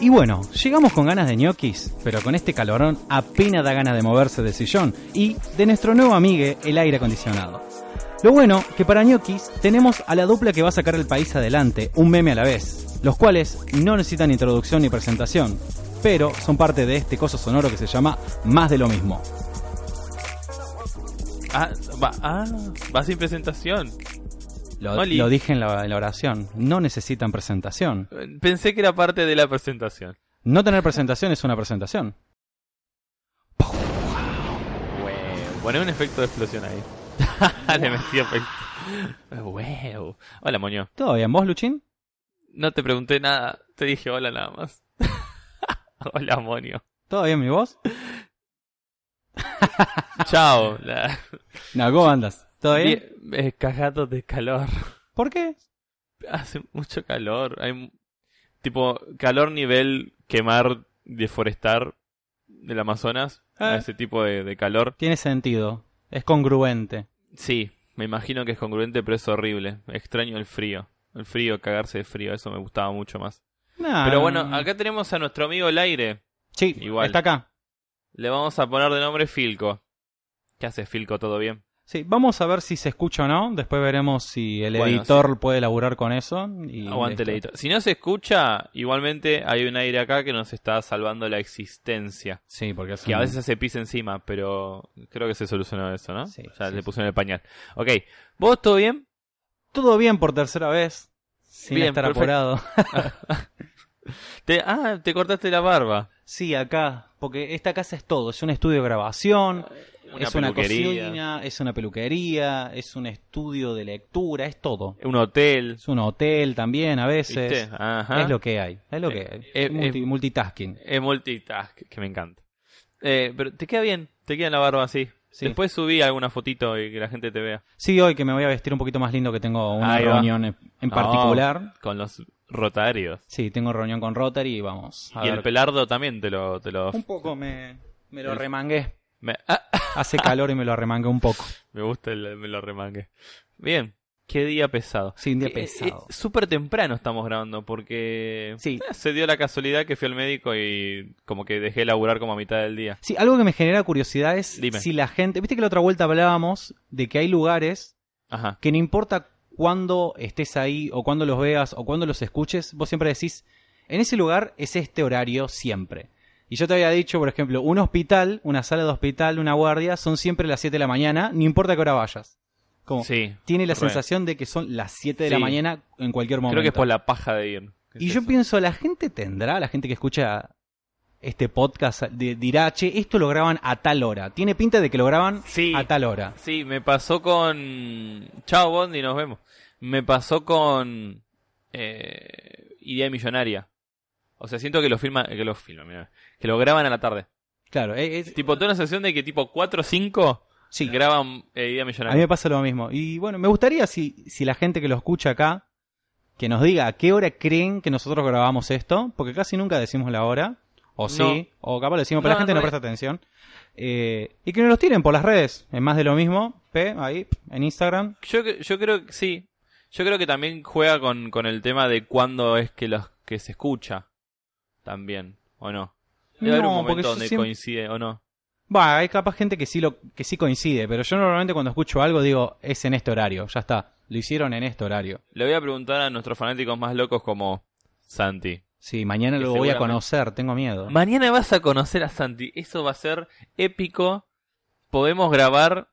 Y bueno, llegamos con ganas de ñoquis, pero con este calorón apenas da ganas de moverse del sillón y de nuestro nuevo amigue, el aire acondicionado. Lo bueno que para ñoquis tenemos a la dupla que va a sacar el país adelante, un meme a la vez, los cuales no necesitan introducción ni presentación, pero son parte de este coso sonoro que se llama Más de lo mismo. Ah, va, ah, va sin presentación. Lo, dije en la, en la oración, no necesitan presentación. Pensé que era parte de la presentación. No tener presentación es una presentación. Wow. Poné un efecto de explosión ahí. Le metí efecto. Wow. Hola, moño. ¿Todo bien? ¿Vos, Luchín? No te pregunté nada. Te dije hola nada más. hola, moño. ¿Todo bien, mi voz? Chao. La... No, ¿cómo andas? ¿Todo bien? Eh, cagado de calor. ¿Por qué? Hace mucho calor. Hay tipo calor nivel quemar, deforestar del Amazonas. Ah. Ese tipo de, de calor. Tiene sentido. Es congruente. Sí, me imagino que es congruente, pero es horrible. Extraño el frío. El frío, cagarse de frío, eso me gustaba mucho más. Nah. Pero bueno, acá tenemos a nuestro amigo el aire. Sí, igual. está acá. Le vamos a poner de nombre Filco. ¿Qué hace Filco? ¿Todo bien? Sí, vamos a ver si se escucha o no. Después veremos si el Bueno, editor puede laburar con eso. Y Aguante el editor. Si no se escucha, igualmente hay un aire acá que nos está salvando la existencia. Sí, porque Que a veces se pisa encima, pero creo que se solucionó eso, ¿no? Sí, ya sí, le pusieron el pañal. Ok, ¿vos todo bien? Todo bien por tercera vez. Sin Bien, estar perfecto. apurado. Te, ah, te cortaste la barba. sí, acá. Porque esta casa es todo. Es un estudio de grabación. Una es una cocina. Es una peluquería. Es un estudio de lectura. Es todo. Un hotel. Es un hotel también a veces. Es lo que hay. Es lo que Eh, hay. eh, Multi- eh, multitasking. Es multitask, que me encanta. Eh, pero te queda bien, te queda la barba así. Sí. Después subí alguna fotito y que la gente te vea. Sí, hoy que me voy a vestir un poquito más lindo que tengo una Ahí reunión en en particular. Oh, con los rotarios. Sí, tengo reunión con Rotary y vamos. A y ver. el pelardo también te lo... Te lo Un poco me, me lo El- remangué. me, ah, Hace calor y me lo arremangué un poco. me gusta el me lo remangue. Bien, qué día pesado. Sí, un día Eh, pesado. eh, Súper temprano estamos grabando porque Sí. eh, se dio la casualidad que fui al médico y como que dejé de laburar como a mitad del día. Sí, algo que me genera curiosidad es Dime. si la gente... Viste que la otra vuelta hablábamos de que hay lugares Ajá. que no importa cuándo estés ahí o cuándo los veas o cuándo los escuches, vos siempre decís, en ese lugar es este horario siempre. Y yo te había dicho, por ejemplo, un hospital, una sala de hospital, una guardia, son siempre las 7 de la mañana, no importa qué hora vayas. Como, Sí. tiene la re. sensación de que son las 7 de la mañana en cualquier momento. Creo que es por la paja de ir. Y Es yo eso. pienso, la gente tendrá, la gente que escucha este podcast, de- dirá, che, esto lo graban a tal hora. Tiene pinta de que lo graban Sí. a tal hora. Sí, me pasó con. Chao, Bondi, nos vemos. Me pasó con. Eh... Idea Millonaria. O sea, siento que lo filman. Que lo filman, mira. Que lo graban a la tarde. Claro, eh, es- Tipo, tengo la sensación de que tipo 4 o 5 sí, graban eh, Idea a mí Millonaria. me pasa lo mismo. Y bueno, me gustaría si, si la gente que lo escucha acá, que nos diga a qué hora creen que nosotros grabamos esto, porque casi nunca decimos la hora, o sí, o capaz lo decimos, pero No, la gente no, no, presta atención. Eh, y que nos los tiren por las redes, en más de lo mismo, P, ahí, en Instagram. Yo, yo creo que sí. Yo creo que también juega con, con el tema de cuándo es que los que se escucha. También, ¿o no? Debe haber un momento donde siempre- coincide, ¿o no? Va, hay capaz gente que sí lo que sí coincide, pero yo normalmente cuando escucho algo digo, es en este horario, ya está, lo hicieron en este horario. Le voy a preguntar a nuestros fanáticos más locos como Santi. Sí, mañana lo voy a conocer, tengo miedo. Mañana vas a conocer a Santi. Eso va a ser épico. Podemos grabar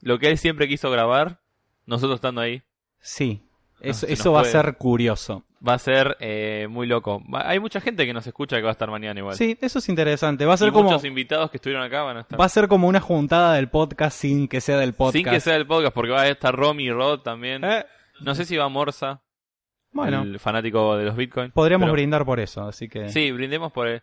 lo que él siempre quiso grabar. Nosotros estando ahí. Sí, eso, se nos eso va a ser curioso. Va a ser eh, muy loco. Hay mucha gente que nos escucha que va a estar mañana igual. Sí, eso es interesante, va a y ser como muchos invitados que estuvieron acá van a estar. va a ser como una juntada del podcast sin que sea del podcast. Sin que sea el podcast, porque va a estar Romy y Rod también. Eh, No sé si va Morsa, bueno, el fanático de los Bitcoin. podríamos pero- brindar por eso, así que Sí, brindemos por él.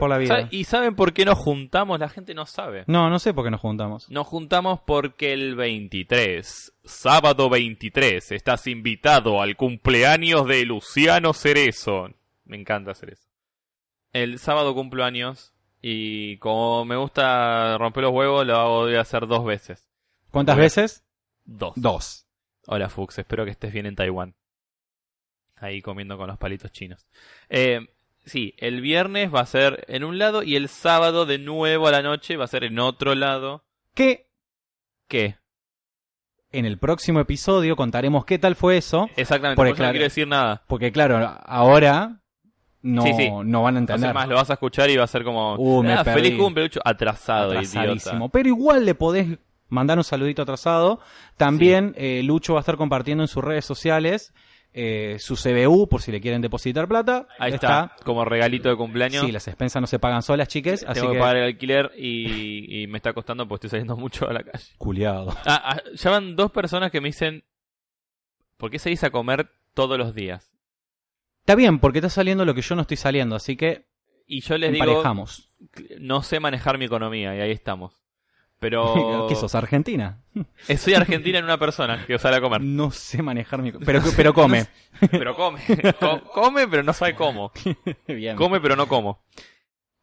por la vida. ¿Sabe- ¿Y saben por qué nos juntamos? La gente no sabe. No, no sé por qué nos juntamos. Nos juntamos porque el 23, sábado 23, estás invitado al cumpleaños de Luciano Cerezo. Me encanta hacer eso. El sábado cumpleaños Y como me gusta romper los huevos, lo hago, a hacer dos veces. ¿Cuántas Voy a- veces? Dos. Dos. Hola Fux, espero que estés bien en Taiwán. Ahí comiendo con los palitos chinos. Eh, sí, el viernes va a ser en un lado y el sábado de nuevo a la noche va a ser en otro lado. Que ¿Qué? en el próximo episodio contaremos qué tal fue eso. Exactamente, Porque, por eso no claro, quiero decir nada. Porque claro, ahora no, Sí, sí. no van a entender. más, lo vas a escuchar y va a ser como... Uh, me "Ah, perdí". feliz cumple. Atrasado, atrasadísimo. idiota. Pero igual le podés mandar un saludito atrasado. También eh, Lucho va a estar compartiendo en sus redes sociales eh, su CBU por si le quieren depositar plata. Ahí está, como regalito de cumpleaños. Sí, las expensas no se pagan solas, chiques. Así Tengo que que, pagar el alquiler y, y me está costando porque estoy saliendo mucho a la calle. culiado. Ah, ah, ya van dos personas que me dicen, ¿por qué salís a comer todos los días? Está bien, porque está saliendo lo que yo no estoy saliendo, así que Y yo les digo, no sé manejar mi economía y ahí estamos. Pero ¿Qué sos, Argentina? eh, soy argentina en una persona que sale a comer. No sé manejar mi... Pero, pero come. Pero come. Co- come, pero no sabe cómo. bien. Come, pero no como.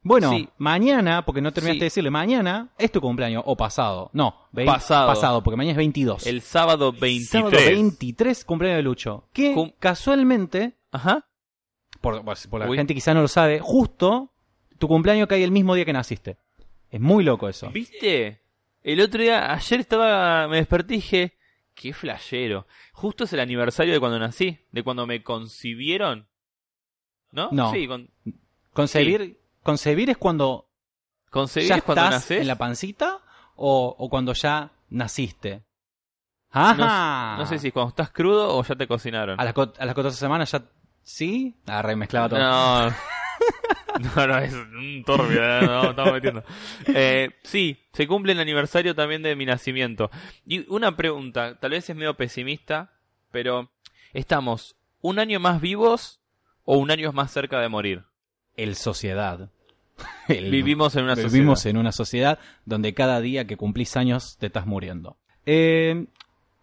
Bueno, Sí. mañana, porque no terminaste Sí. de decirle, mañana es tu cumpleaños, o pasado. No, Pasado. Pasado, porque mañana es 22. El sábado 23. Sábado 23, cumpleaños de Lucho. Que Cum- casualmente, Ajá. por, por- por la Uy. gente quizá no lo sabe, justo tu cumpleaños cae el mismo día que naciste. Es muy loco eso. ¿Viste? El otro día, ayer estaba, me desperté y dije, qué flashero. Justo es el aniversario de cuando nací, de cuando me concibieron. ¿No? No. Sí, con, Concebir, concebir es cuando concebir ya es cuando estás nacés. en la pancita o, o cuando ya naciste. Ajá. No sé si cuando estás crudo o ya te cocinaron. A las, a las 14 semanas ya... ¿Sí? Ah, remezclaba todo. No. No, no, es un turbio, eh, no, estamos metiendo. Eh, sí, se cumple el aniversario también de mi nacimiento. Y una pregunta, tal vez es medio pesimista, pero ¿estamos un año más vivos o un año más cerca de morir? El sociedad. El- Vivimos en una sociedad. Vivimos en una sociedad donde cada día que cumplís años te estás muriendo. Eh,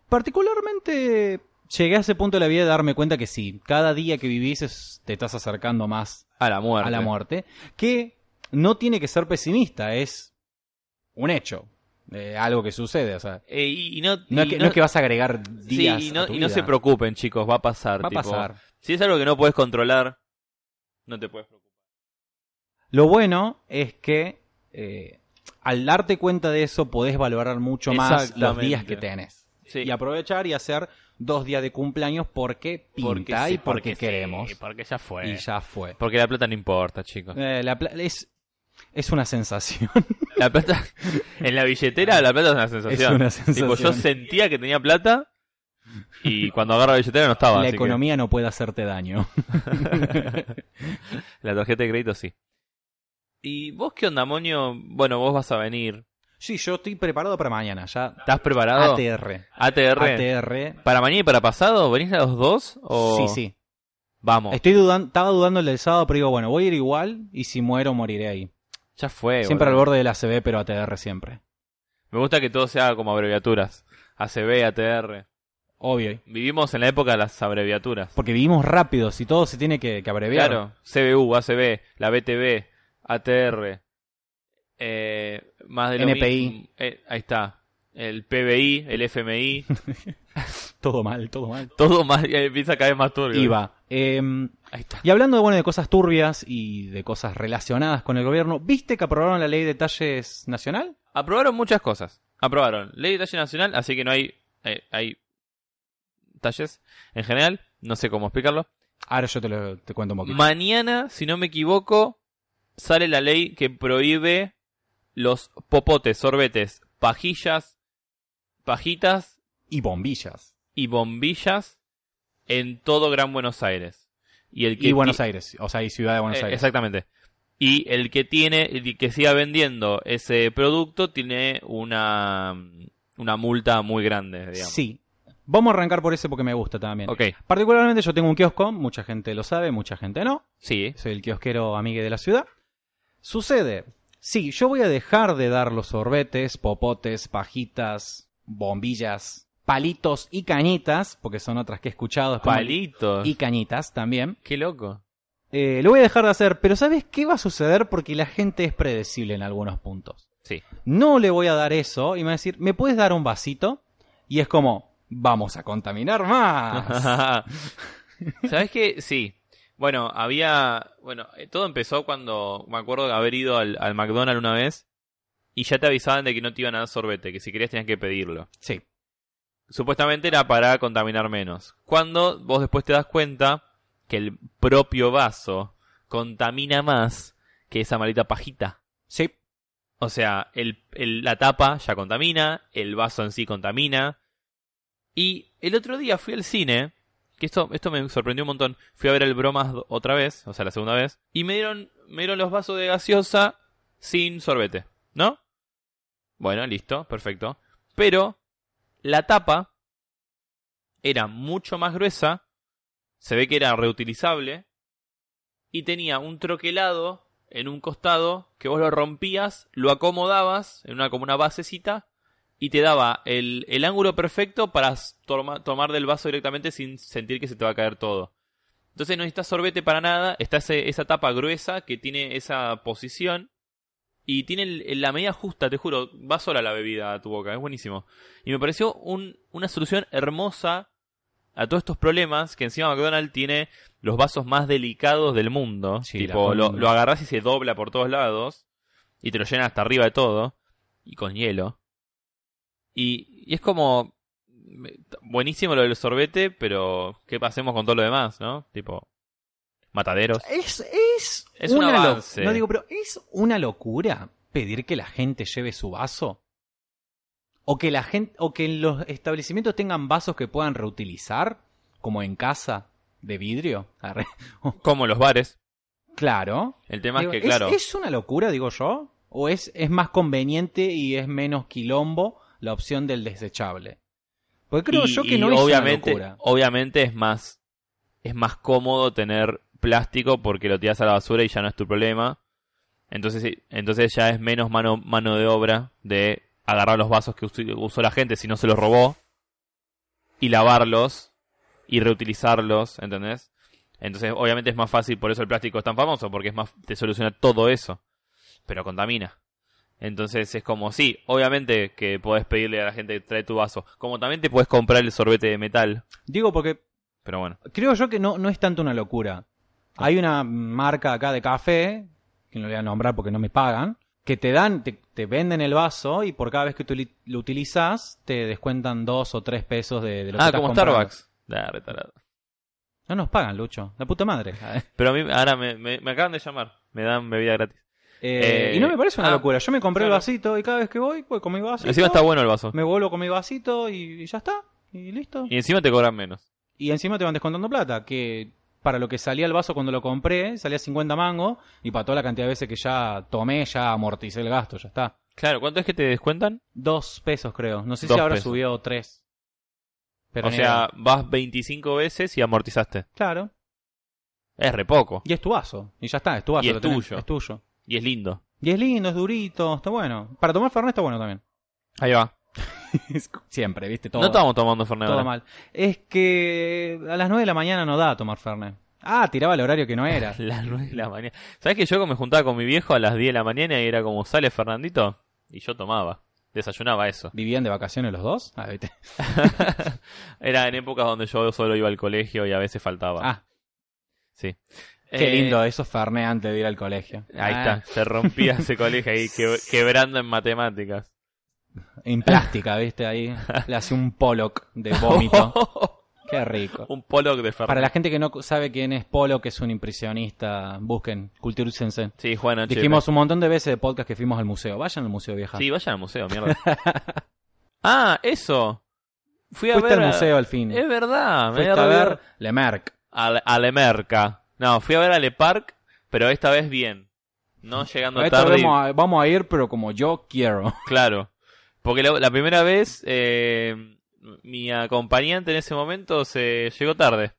particularmente llegué a ese punto de la vida de darme cuenta que sí, cada día que vivís es- te estás acercando más a la muerte. a la muerte, que no tiene que ser pesimista, es un hecho, eh, algo que sucede, o sea, Eh, y, y no, no, y es que, no es que vas a agregar sí, días y no, a tu y no vida. se preocupen, chicos, va a pasar. va a tipo, pasar. Si es algo que no puedes controlar, no te puedes preocupar. Lo bueno es que eh, al darte cuenta de eso podés valorar mucho más los días que tenés. Sí. Y aprovechar y hacer dos días de cumpleaños porque pinta sí, y porque, sí, queremos. porque ya fue. Y ya fue. Porque la plata no importa, chicos. Eh, la es, es una sensación. La plata, en la billetera, la plata es una sensación. Es una Tipo, yo sensación. sentía que tenía plata y cuando agarro la billetera no estaba. la que- economía no puede hacerte daño. la tarjeta de crédito sí. ¿Y vos qué onda, Monio? Bueno, vos vas a venir. Sí, yo estoy preparado para mañana. Ya ¿Estás preparado? ATR. ATR. ATR. ¿Para mañana y para pasado? ¿Venís a los dos? O... Sí, sí. Vamos. Estoy dudando, estaba dudando el del sábado, pero digo, bueno, voy a ir igual y si muero moriré ahí. Ya fue. siempre al borde de la CB, pero ATR siempre. Me gusta que todo sea como abreviaturas. ACB, ATR. Obvio. Vivimos en la época de las abreviaturas. Porque vivimos rápido, si todo se tiene que, que abreviar. Claro, CBU, ACB, la BTV, ATR, eh, más de lo NPI. mismo. Eh, ahí está. El PBI, el FMI, Todo mal, todo mal. todo más, eh, empieza cada vez más turbio. IVA. Eh, Ahí está. y hablando de, bueno, de cosas turbias y de cosas relacionadas con el gobierno, ¿viste que aprobaron la ley de talles nacional? Aprobaron muchas cosas. Aprobaron ley de talle nacional, así que no hay, eh, hay talles en general. No sé cómo explicarlo. Ahora yo te, lo, te cuento un poquito. Mañana, si no me equivoco, sale la ley que prohíbe los popotes, sorbetes, pajillas, pajitas y bombillas. y bombillas en todo Gran Buenos Aires. Y el que Y Buenos Aires, o sea, y Ciudad de Buenos eh, Aires. Exactamente. Y el que tiene, el que siga vendiendo ese producto tiene una, una multa muy grande, digamos. Sí. Vamos a arrancar por ese porque me gusta también. Ok, Particularmente yo tengo un kiosco, mucha gente lo sabe, mucha gente no. sí. Soy el kiosquero amigue de la ciudad. Sucede, sí, yo voy a dejar de dar los sorbetes, popotes, pajitas, bombillas, palitos y cañitas, porque son otras que he escuchado. Palitos. Y cañitas también. Qué loco. eh, lo voy a dejar de hacer, pero ¿sabes qué va a suceder? Porque la gente es predecible en algunos puntos. Sí. No le voy a dar eso y me va a decir, ¿me puedes dar un vasito? Y es como, vamos a contaminar más. ¿Sabes qué? Sí. Bueno, había. Bueno, eh, todo empezó cuando me acuerdo de haber ido al, al McDonald's una vez y ya te avisaban de que no te iban a dar sorbete, que si querías tenías que pedirlo. sí. Supuestamente era para contaminar menos. Cuando vos después te das cuenta que el propio vaso contamina más que esa maldita pajita. Sí. O sea, el, el- la tapa ya contamina, el vaso en sí contamina. Y el otro día fui al cine, que esto, esto me sorprendió un montón. Fui a ver el Bromas otra vez, o sea, la segunda vez, y me dieron, me dieron los vasos de gaseosa sin sorbete, ¿no? Bueno, listo, perfecto. Pero la tapa era mucho más gruesa, se ve que era reutilizable, y tenía un troquelado en un costado que vos lo rompías, lo acomodabas en una como una basecita y te daba el, el ángulo perfecto para toma- tomar del vaso directamente sin sentir que se te va a caer todo. Entonces no necesitas sorbete para nada, está ese- esa tapa gruesa que tiene esa posición y tiene el- la medida justa, te juro, va sola la bebida a tu boca, es buenísimo. Y me pareció un- una solución hermosa a todos estos problemas que encima McDonald's tiene los vasos más delicados del mundo. Sí, tipo, lo, lo agarrás y se dobla por todos lados y te lo llenan hasta arriba de todo y con hielo. Y, y es como buenísimo lo del sorbete, pero ¿qué hacemos con todo lo demás, no? Tipo, mataderos. Es, es, Es un una avance. No digo, pero es una locura pedir que la gente lleve su vaso. O que la gente, o que los establecimientos tengan vasos que puedan reutilizar, como en casa, de vidrio. Como los bares. Claro. El tema Digo, es que, claro, ¿Es una locura, digo yo? ¿O es, es más conveniente y es menos quilombo la opción del desechable? Porque creo y, yo que y no es obviamente, una obviamente es más es más cómodo tener plástico porque lo tiras a la basura y ya no es tu problema. Entonces, entonces ya es menos mano, mano de obra de agarrar los vasos que usó, usó la gente si no se los robó y lavarlos y reutilizarlos, ¿entendés? Entonces, obviamente es más fácil, por eso el plástico es tan famoso, porque es más, te soluciona todo eso, pero contamina. Entonces es como, sí, obviamente que podés pedirle a la gente que trae tu vaso, como también te puedes comprar el sorbete de metal, Digo porque pero bueno. creo yo que no, no es tanto una locura. Hay una marca acá de café, que no le voy a nombrar porque no me pagan, que te dan, te, te venden el vaso y por cada vez que tú lo utilizas te descuentan dos o tres pesos de, de lo que Ah, como comprando. Starbucks. Ah, retarado. No nos pagan, Lucho. La puta madre. Pero a mí ahora me, me, me acaban de llamar, me dan bebida gratis. Eh, Eh, y no me parece una ah, locura. Yo me compré el vasito y cada vez que voy, voy con mi vasito. Encima está bueno el vaso. Me vuelvo con mi vasito y, y ya está. Y listo. Y encima te cobran menos. Y encima te van descontando plata, que para lo que salía el vaso cuando lo compré, salía 50 mangos, y para toda la cantidad de veces que ya tomé, ya amorticé el gasto, ya está. Claro, ¿cuánto es que te descuentan? Dos pesos creo, no sé Dos si ahora pesos. subió tres. Pero o sea, vas 25 veces y amortizaste. claro, Es re poco. y es tu vaso, y ya está, es tu vaso. Y es lo tenés, tuyo. Es tuyo. Y es lindo. Y es lindo, es durito, está bueno. Para tomar Fernet está bueno también. Ahí va. Siempre, viste, todo, no estamos tomando Fernet todo ahora. mal. Es que a las 9 de la mañana no da tomar Fernet. Ah, tiraba el horario que no era. Las 9 de la mañana. ¿Sabes que yo me juntaba con mi viejo a las 10 de la mañana y era como, ¿sale Fernandito? Y yo tomaba. Desayunaba eso. ¿Vivían de vacaciones los dos? Ah, ¿viste? Era en épocas donde yo solo iba al colegio y a veces faltaba. Ah, sí. Qué Eh, lindo eso Fernet antes de ir al colegio. Ahí Ah, está, se rompía ese colegio ahí que- quebrando en matemáticas. En plástica, ¿viste? Ahí le hace un Pollock de vómito. Qué rico. Un Pollock de Fernet. Para la gente que no sabe quién es Pollock, que es un impresionista, busquen Culturícense. Sí, Juan H. Dijimos un montón de veces de podcast que fuimos al museo. Vayan al museo, vieja. Sí, vayan al museo, mierda. ah, eso. Fui a Fuiste ver. al museo al fin. Es verdad, me Fuiste a ver olvidado. Le Merck. A, Le- a Le Merca. No, fui a ver a Le Parc, pero esta vez bien. No llegando Esta tarde. vez vamos, a, vamos a ir, pero como yo quiero. Claro. Porque la, la primera vez, eh, mi acompañante en ese momento se llegó tarde.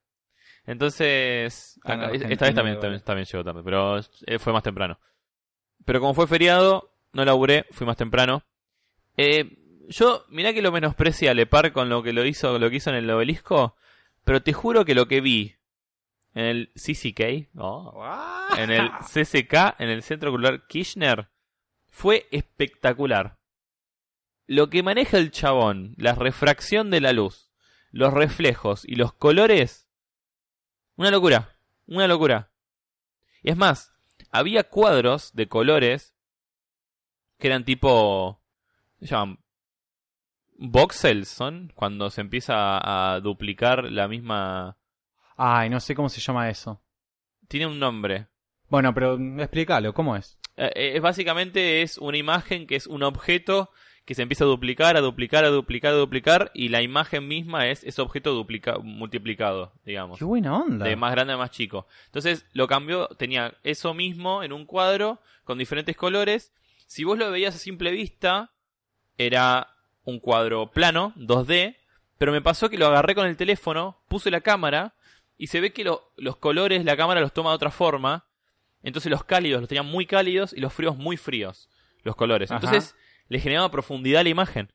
Entonces, acá- esta vez también, también, llegó tarde, pero eh, fue más temprano. Pero como fue feriado, no laburé, fui más temprano. Eh, yo, mirá que lo menosprecia Le Parc con lo que lo hizo, lo que hizo en el obelisco, pero te juro que lo que vi en el CCK, oh, en el CCK, en el Centro Cultural Kirchner, fue espectacular. Lo que maneja el chabón, la refracción de la luz, los reflejos y los colores, una locura, una locura. Y es más, había cuadros de colores que eran tipo, se llaman voxels, son cuando se empieza a duplicar la misma. Ay, no sé cómo se llama eso. Tiene un nombre. Bueno, pero explícalo, ¿cómo es? Eh, eh, es básicamente es una imagen que es un objeto que se empieza a duplicar, a duplicar, a duplicar, a duplicar, y la imagen misma es ese objeto duplica multiplicado, digamos. Qué buena onda. De más grande a más chico. Entonces lo cambió, tenía eso mismo en un cuadro con diferentes colores. Si vos lo veías a simple vista, era un cuadro plano, 2D, pero me pasó que lo agarré con el teléfono, puse la cámara, y se ve que los colores la cámara los toma de otra forma. Entonces los cálidos los tenían muy cálidos y los fríos muy fríos, los colores. Entonces le generaba profundidad a la imagen.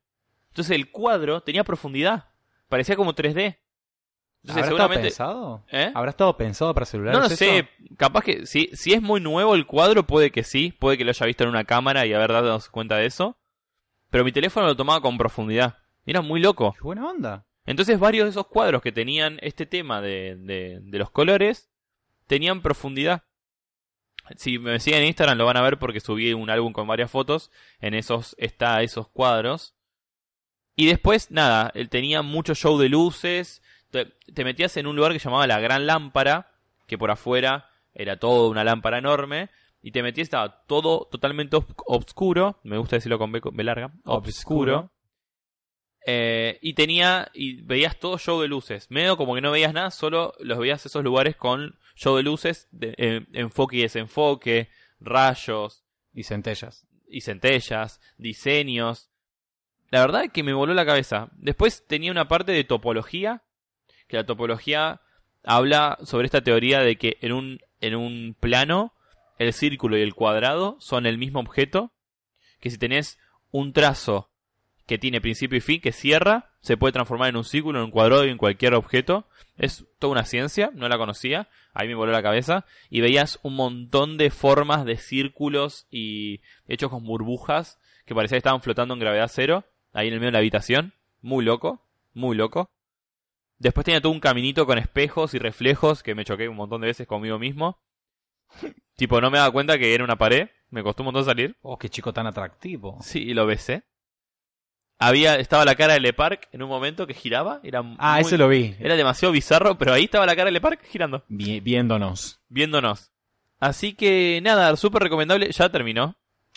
Entonces el cuadro tenía profundidad. Parecía como 3D. Entonces, ¿Habrá estado pensado? ¿Eh? ¿Habrá estado pensado para celulares? No lo sé. Capaz que si, si es muy nuevo el cuadro, puede que sí. Puede que lo haya visto en una cámara y haber dado cuenta de eso. Pero mi teléfono lo tomaba con profundidad. Era muy loco. Qué buena onda. Entonces varios de esos cuadros que tenían este tema de, de, de los colores tenían profundidad. Si me siguen en Instagram lo van a ver porque subí un álbum con varias fotos. En esos está esos cuadros. Y después, nada, él tenía mucho show de luces. Te, metías en un lugar que llamaba la Gran Lámpara, que por afuera era todo una lámpara enorme. Y te metías, estaba todo totalmente oscuro. Me gusta decirlo con B, larga. Obscuro. Eh, y tenía, y veías todo show de luces. Medio como que no veías nada, solo los veías esos lugares con show de luces, de, eh, enfoque y desenfoque, rayos. Y centellas. Y centellas, diseños. La verdad es que me voló la cabeza. Después tenía una parte de topología, que la topología habla sobre esta teoría de que en un, en un plano el círculo y el cuadrado son el mismo objeto, que si tenés un trazo que tiene principio y fin, que cierra, se puede transformar en un círculo, en un cuadrado y en cualquier objeto. Es toda una ciencia, no la conocía, ahí me voló la cabeza. Y veías un montón de formas de círculos y hechos con burbujas que parecía que estaban flotando en gravedad cero, ahí en el medio de la habitación. Muy loco, muy loco. Después tenía todo un caminito con espejos y reflejos que me choqué un montón de veces conmigo mismo. tipo, no me daba cuenta que era una pared, me costó un montón salir. Oh, qué chico tan atractivo. Sí, y lo besé había estaba la cara de Le Parc en un momento que giraba. Era ah, eso lo vi. Era demasiado bizarro, pero ahí estaba la cara de Le Parc girando. viéndonos. Viéndonos. Así que nada, súper recomendable. Ya terminó.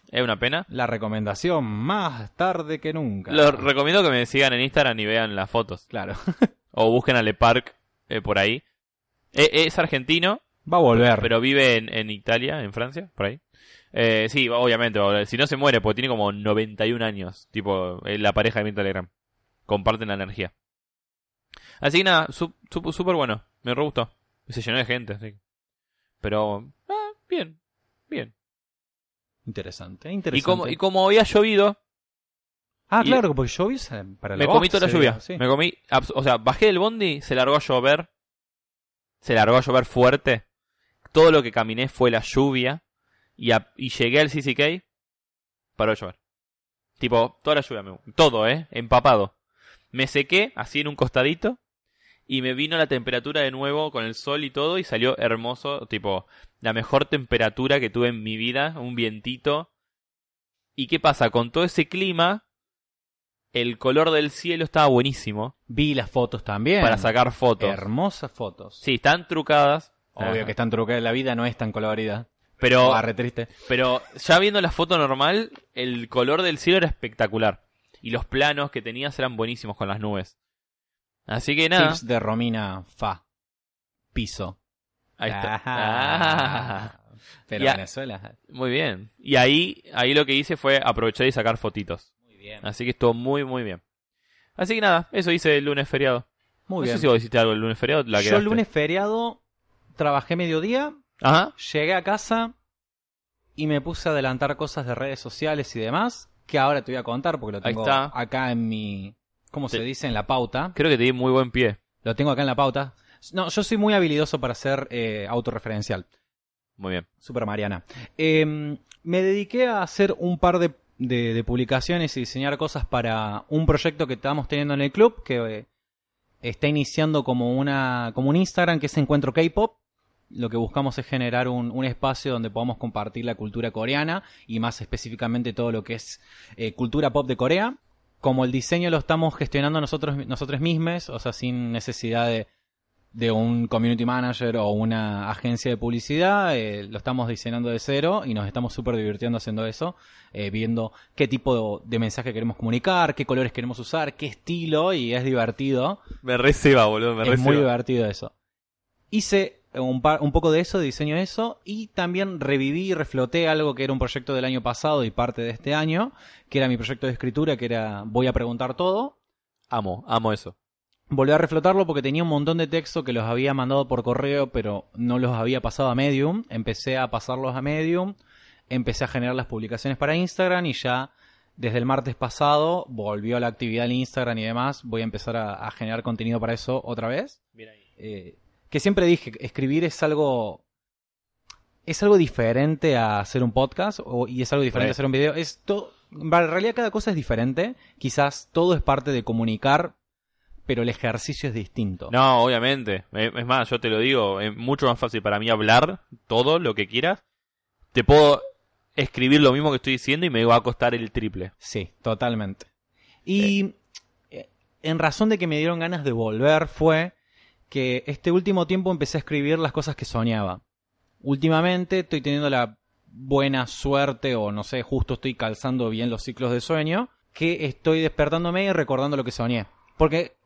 Es una pena. La recomendación más tarde que nunca. Lo recomiendo que me sigan en Instagram y vean las fotos. Claro. o busquen a Le Parc eh, por ahí. E, es argentino. Va a volver. Pero vive en, en Italia, en Francia, por ahí. Eh, sí, obviamente, si no se muere, porque tiene como 91 años, tipo la pareja de mi Telegram. Comparten la energía. Así que nada, súper bueno, me re gustó. Se llenó de gente, así. Pero, ah, bien, bien. Interesante, interesante. Y como, y como había llovido... Ah, claro, porque llovió para Me comí toda la lluvia. Me comí, o sea, bajé del bondi, se largó a llover. Se largó a llover fuerte. Todo lo que caminé fue la lluvia y, y llegué al CCK, paró de llover. Tipo, toda la lluvia, todo, ¿eh? Empapado. Me sequé, así en un costadito, y me vino la temperatura de nuevo con el sol y todo, y salió hermoso, tipo, la mejor temperatura que tuve en mi vida, un vientito. ¿Y qué pasa? Con todo ese clima, el color del cielo estaba buenísimo. Vi las fotos también. Para sacar fotos. Hermosas fotos. Sí, están trucadas. Obvio que están trucadas, la vida no es tan colorida. Pero, triste. pero ya viendo la foto normal, el color del cielo era espectacular. Y los planos que tenías eran buenísimos con las nubes. Así que nada. Tips de Romina Fa. Piso. Ahí está. Ah. Pero Venezuela. Muy bien. Y ahí, ahí lo que hice fue aprovechar y sacar fotitos. Muy bien. Así que estuvo muy, muy bien. Así que nada, eso hice el lunes feriado. Muy bien. No sé si vos hiciste algo el lunes feriado. La Yo el lunes feriado trabajé mediodía Ajá. Llegué a casa y me puse a adelantar cosas de redes sociales y demás, que ahora te voy a contar porque lo tengo acá en mi... ¿Cómo se dice? En la pauta. Creo que te di muy buen pie. Lo tengo acá en la pauta. No, yo soy muy habilidoso para ser eh, autorreferencial. Muy bien. Super Mariana. Eh, me dediqué a hacer un par de, de- de publicaciones y diseñar cosas para un proyecto que estamos teniendo en el club, que eh, está iniciando como, una, como un Instagram que es Encuentro K-Pop. Lo que buscamos es generar un, un espacio donde podamos compartir la cultura coreana y más específicamente todo lo que es eh, cultura pop de Corea. Como el diseño lo estamos gestionando nosotros, nosotros mismos, o sea, sin necesidad de, de un community manager o una agencia de publicidad, eh, lo estamos diseñando de cero y nos estamos súper divirtiendo haciendo eso, eh, viendo qué tipo de mensaje queremos comunicar, qué colores queremos usar, qué estilo y es divertido. Me receba, boludo, me es muy divertido eso. Hice un, par- un poco de eso, de diseño de eso, y también reviví y refloté algo que era un proyecto del año pasado y parte de este año, que era mi proyecto de escritura, que era Voy a preguntar todo. Amo, amo eso. Volví a reflotarlo porque tenía un montón de texto que los había mandado por correo, pero no los había pasado a Medium. Empecé a pasarlos a Medium, empecé a generar las publicaciones para Instagram y ya desde el martes pasado volvió la actividad en Instagram y demás. Voy a empezar a, a generar contenido para eso otra vez. Mira ahí. Eh, que siempre dije, escribir es algo es algo diferente a hacer un podcast o- y es algo diferente Re. a hacer un video. Es to- en realidad cada cosa es diferente. Quizás todo es parte de comunicar, pero el ejercicio es distinto. No, obviamente. Eh, Es más, yo te lo digo, es mucho más fácil para mí hablar todo lo que quieras. Te puedo escribir lo mismo que estoy diciendo y me va a costar el triple. Sí, totalmente. Y eh, en razón de que me dieron ganas de volver fue que este último tiempo empecé a escribir las cosas que soñaba. Últimamente estoy teniendo la buena suerte o no sé, justo estoy calzando bien los ciclos de sueño, que estoy despertándome y recordando lo que soñé. Porque,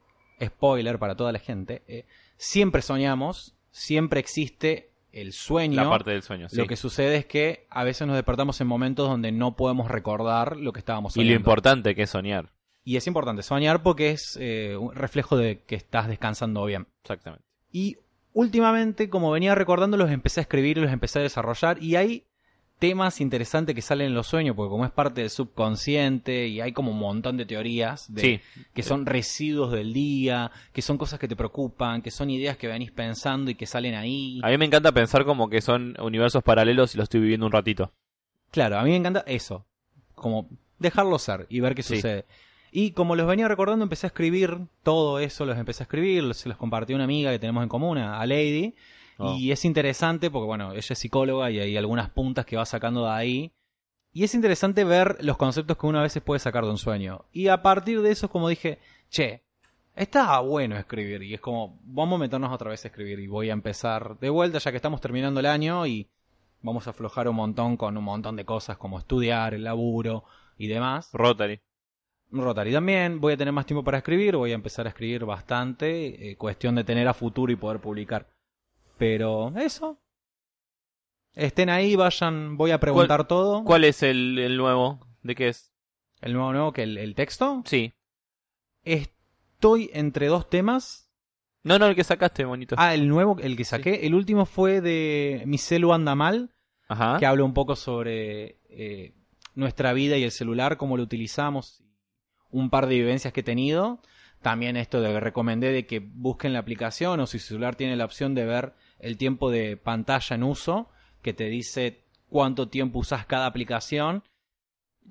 spoiler para toda la gente, eh, siempre soñamos, siempre existe el sueño. La parte del sueño, sí. Lo que sucede es que a veces nos despertamos en momentos donde no podemos recordar lo que estábamos Y lo soñando. importante que es soñar. Y es importante soñar porque es eh, un reflejo de que estás descansando bien. Exactamente. Y últimamente, como venía recordando, los empecé a escribir y los empecé a desarrollar. Y hay temas interesantes que salen en los sueños, porque como es parte del subconsciente y hay como un montón de teorías de, Sí. que son residuos del día, que son cosas que te preocupan, que son ideas que venís pensando y que salen ahí. A mí me encanta pensar como que son universos paralelos y lo estoy viviendo un ratito. Claro, a mí me encanta eso. Como dejarlo ser y ver qué Sí. sucede. Y como los venía recordando, empecé a escribir todo eso, los empecé a escribir, se los compartí a una amiga que tenemos en común, a Lady. Oh. Y es interesante porque, bueno, ella es psicóloga y hay algunas puntas que va sacando de ahí. Y es interesante ver los conceptos que uno a veces puede sacar de un sueño. Y a partir de eso es como dije, che, está bueno escribir. Y es como, vamos a meternos otra vez a escribir. Y voy a empezar de vuelta ya que estamos terminando el año y vamos a aflojar un montón con un montón de cosas como estudiar, el laburo y demás. Rotary. Rotary también, voy a tener más tiempo para escribir, voy a empezar a escribir bastante, eh, cuestión de tener a futuro y poder publicar. Pero eso. Estén ahí, vayan, voy a preguntar todo. ¿Cuál es el, el nuevo? ¿De qué es? El nuevo nuevo que el, el texto. Sí. Estoy entre dos temas. No, no, el que sacaste, bonito. Ah, el nuevo, el que saqué. El último fue de Mi celu anda mal, Ajá. que habla un poco sobre eh, nuestra vida y el celular, cómo lo utilizamos, un par de vivencias que he tenido. También esto de que recomendé de que busquen la aplicación o si su celular tiene la opción de ver el tiempo de pantalla en uso, que te dice cuánto tiempo usas cada aplicación.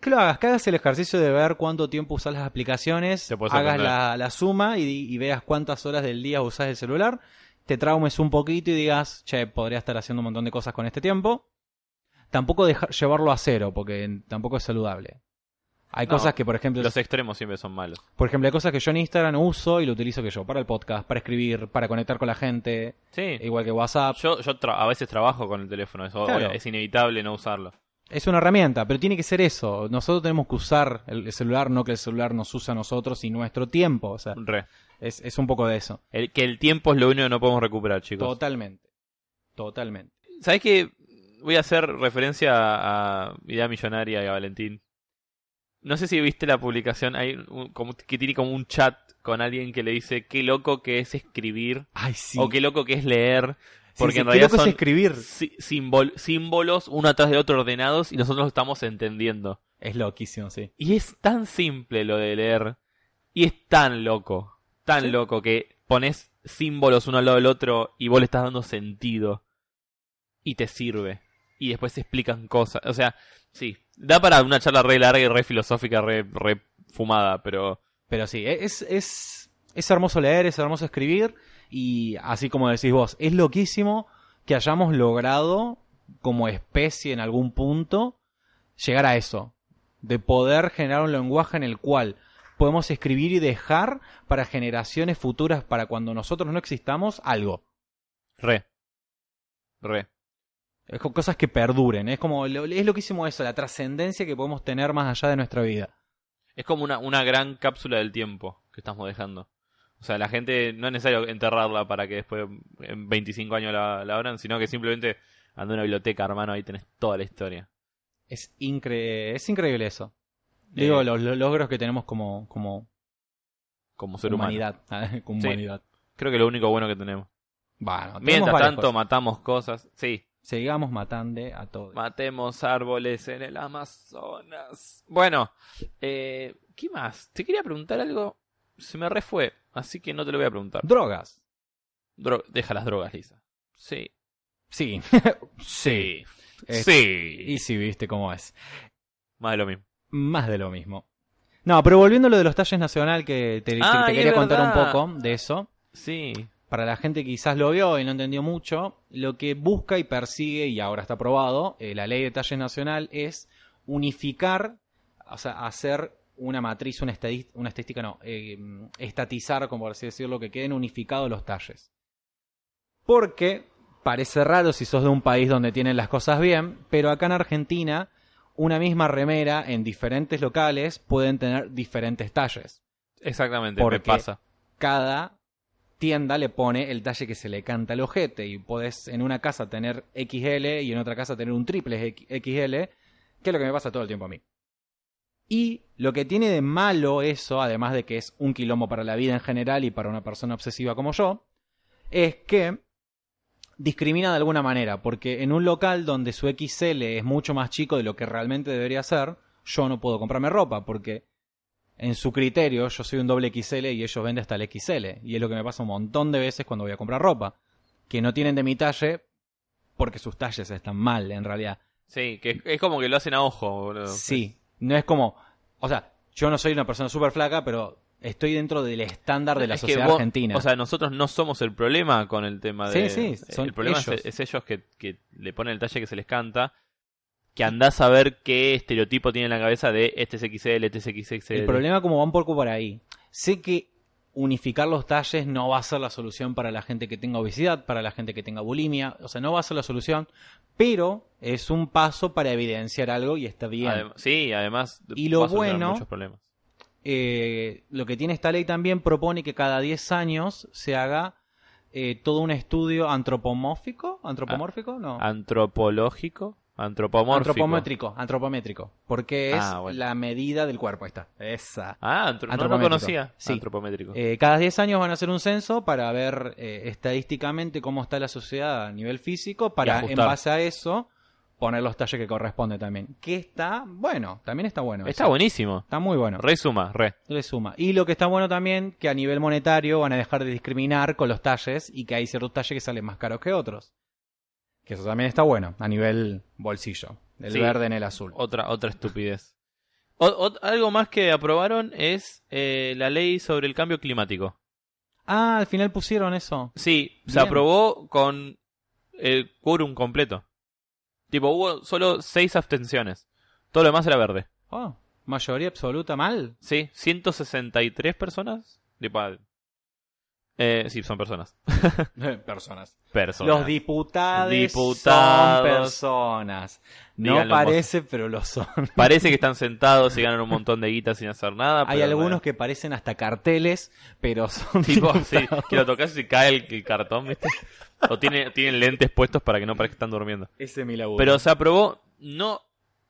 Que lo hagas, que hagas el ejercicio de ver cuánto tiempo usas las aplicaciones, hagas la, la suma y, y veas cuántas horas del día usas el celular, te traumes un poquito y digas, che, podría estar haciendo un montón de cosas con este tiempo. Tampoco dejar, llevarlo a cero, porque tampoco es saludable. Hay No, cosas que, por ejemplo, Los extremos siempre son malos. por ejemplo, hay cosas que yo en Instagram uso y lo utilizo que yo para el podcast, para escribir, para conectar con la gente, Sí. igual que WhatsApp. Yo, yo a veces trabajo con el teléfono, eso Claro. es inevitable no usarlo. Es una herramienta, pero tiene que ser eso. Nosotros tenemos que usar el el celular, no que el celular nos usa a nosotros y nuestro tiempo. O sea, Re. es, es un poco de eso. El, que el tiempo es lo único que no podemos recuperar, chicos. Totalmente. Totalmente. ¿Sabes qué? Voy a hacer referencia a, a Idea Millonaria y a Valentín. No sé si viste la publicación, hay un- como, que tiene como un chat con alguien que le dice qué loco que es escribir Ay, sí. o qué loco que es leer. Porque sí, en qué realidad loco es son escribir. sí- símbol- símbolos uno atrás del otro ordenados y nosotros lo estamos entendiendo. Es loquísimo, sí. Y es tan simple lo de leer. Y es tan loco. Tan loco que pones símbolos uno al lado del otro y vos le estás dando sentido y te sirve. Y después se explican cosas. O sea, sí, da para una charla re larga y re filosófica, re, re fumada, pero... Pero sí, es, es, es hermoso leer, es hermoso escribir y así como decís vos, es loquísimo que hayamos logrado como especie en algún punto llegar a eso, de poder generar un lenguaje en el cual podemos escribir y dejar para generaciones futuras, para cuando nosotros no existamos, algo. Re. Re. Es co- cosas que perduren, es como, lo- es loquísimo eso, la trascendencia que podemos tener más allá de nuestra vida. Es como una, una gran cápsula del tiempo que estamos dejando. O sea, la gente no es necesario enterrarla para que después en 25 años la, la abran, sino que simplemente anda a una biblioteca, hermano, ahí tenés toda la historia. Es, incre es increíble eso. Eh, Digo, los, los logros que tenemos como, como como ser humano. humanidad. como Sí. humanidad. Creo que lo único bueno que tenemos. Bueno, tenemos Mientras tanto, cosas. matamos cosas. Sí, sigamos matando a todos. matemos árboles en el Amazonas. Bueno, eh, ¿qué más? Te quería preguntar algo. Se me refue, así que no te lo voy a preguntar. Drogas. Dro- Deja las drogas, Lisa. Sí. Sí. Sí. Es- Sí. Y si viste cómo es. Más de lo mismo. Más de lo mismo. No, pero volviendo a lo de los talles nacional, que te, Ah, te quería contar un poco de eso. Sí. Para la gente que quizás lo vio y no entendió mucho, lo que busca y persigue, y ahora está aprobado, eh, la ley de talles nacional es unificar, o sea, hacer una matriz, una, estadis- una estadística, no, eh, estatizar, como por así decirlo, que queden unificados los talles. Porque parece raro si sos de un país donde tienen las cosas bien, pero acá en Argentina, una misma remera en diferentes locales pueden tener diferentes talles Exactamente, me Porque- pasa. cada tienda le pone el talle que se le canta al ojete y podés en una casa tener XL y en otra casa tener un triple XL, que es lo que me pasa todo el tiempo a mí. Y lo que tiene de malo eso, además de que es un quilombo para la vida en general y para una persona obsesiva como yo, es que discrimina de alguna manera, porque en un local donde su XL es mucho más chico de lo que realmente debería ser, yo no puedo comprarme ropa, porque en su criterio yo soy un doble XL y ellos venden hasta el XL. Y es lo que me pasa un montón de veces cuando voy a comprar ropa, que no tienen de mi talle porque sus talles están mal en realidad. Sí, que es como que lo hacen a ojo, boludo. Sí, no es como, o sea, yo no soy una persona súper flaca, pero estoy dentro del estándar de la Es sociedad vos- argentina. O sea, nosotros no somos el problema con el tema de. Sí, sí, son el problema es- ellos. Es, ellos que, que le ponen el talle que se les canta. Que andás a ver qué estereotipo tiene en la cabeza de este es XL, este es XXL. El problema como va un poco por ahí. Sé que unificar los talles no va a ser la solución para la gente que tenga obesidad, para la gente que tenga bulimia, o sea, no va a ser la solución, pero es un paso para evidenciar algo y está bien. Adem- sí, además. Y lo bueno- Muchos problemas. Eh, lo que tiene esta ley también propone que cada 10 años se haga eh, todo un estudio antropomórfico, antropomórfico, no. Antropológico, antropomórfico. Antropométrico, antropométrico, porque es Ah, bueno. la medida del cuerpo, ahí está. Esa. Ah, antro- no lo conocía. Sí. Antropométrico. Eh, cada 10 años van a hacer un censo para ver eh, estadísticamente cómo está la sociedad a nivel físico, para en base a eso poner los talles que corresponde también. Que está bueno, también está bueno. Está eso. buenísimo. Está muy bueno. Re suma, re. Le suma. Y lo que está bueno también, que a nivel monetario van a dejar de discriminar con los talles y que hay ciertos talles que salen más caros que otros. Que eso también está bueno, a nivel bolsillo. El Sí. verde en el azul. Otra, otra estupidez. O- o- algo más que aprobaron es eh, la ley sobre el cambio climático. Ah, al final pusieron eso. Sí, se aprobó con el quórum completo. Tipo, hubo solo seis abstenciones. Todo lo demás era verde. Oh, mayoría absoluta mal. Sí, 163 personas. Tipo, eh, sí, son personas. Personas. Personas. Los diputados, Diputados. son personas. No Díganlo, parece, pero lo son. Parece que están sentados y ganan un montón de guita sin hacer nada. Hay pero algunos bueno. que parecen hasta carteles, pero son Tipo, sí, que lo tocas y cae el, el cartón, ¿viste? O tiene, tienen lentes puestos para que no parezca que están durmiendo. Ese es mi laburo. Pero se aprobó, no,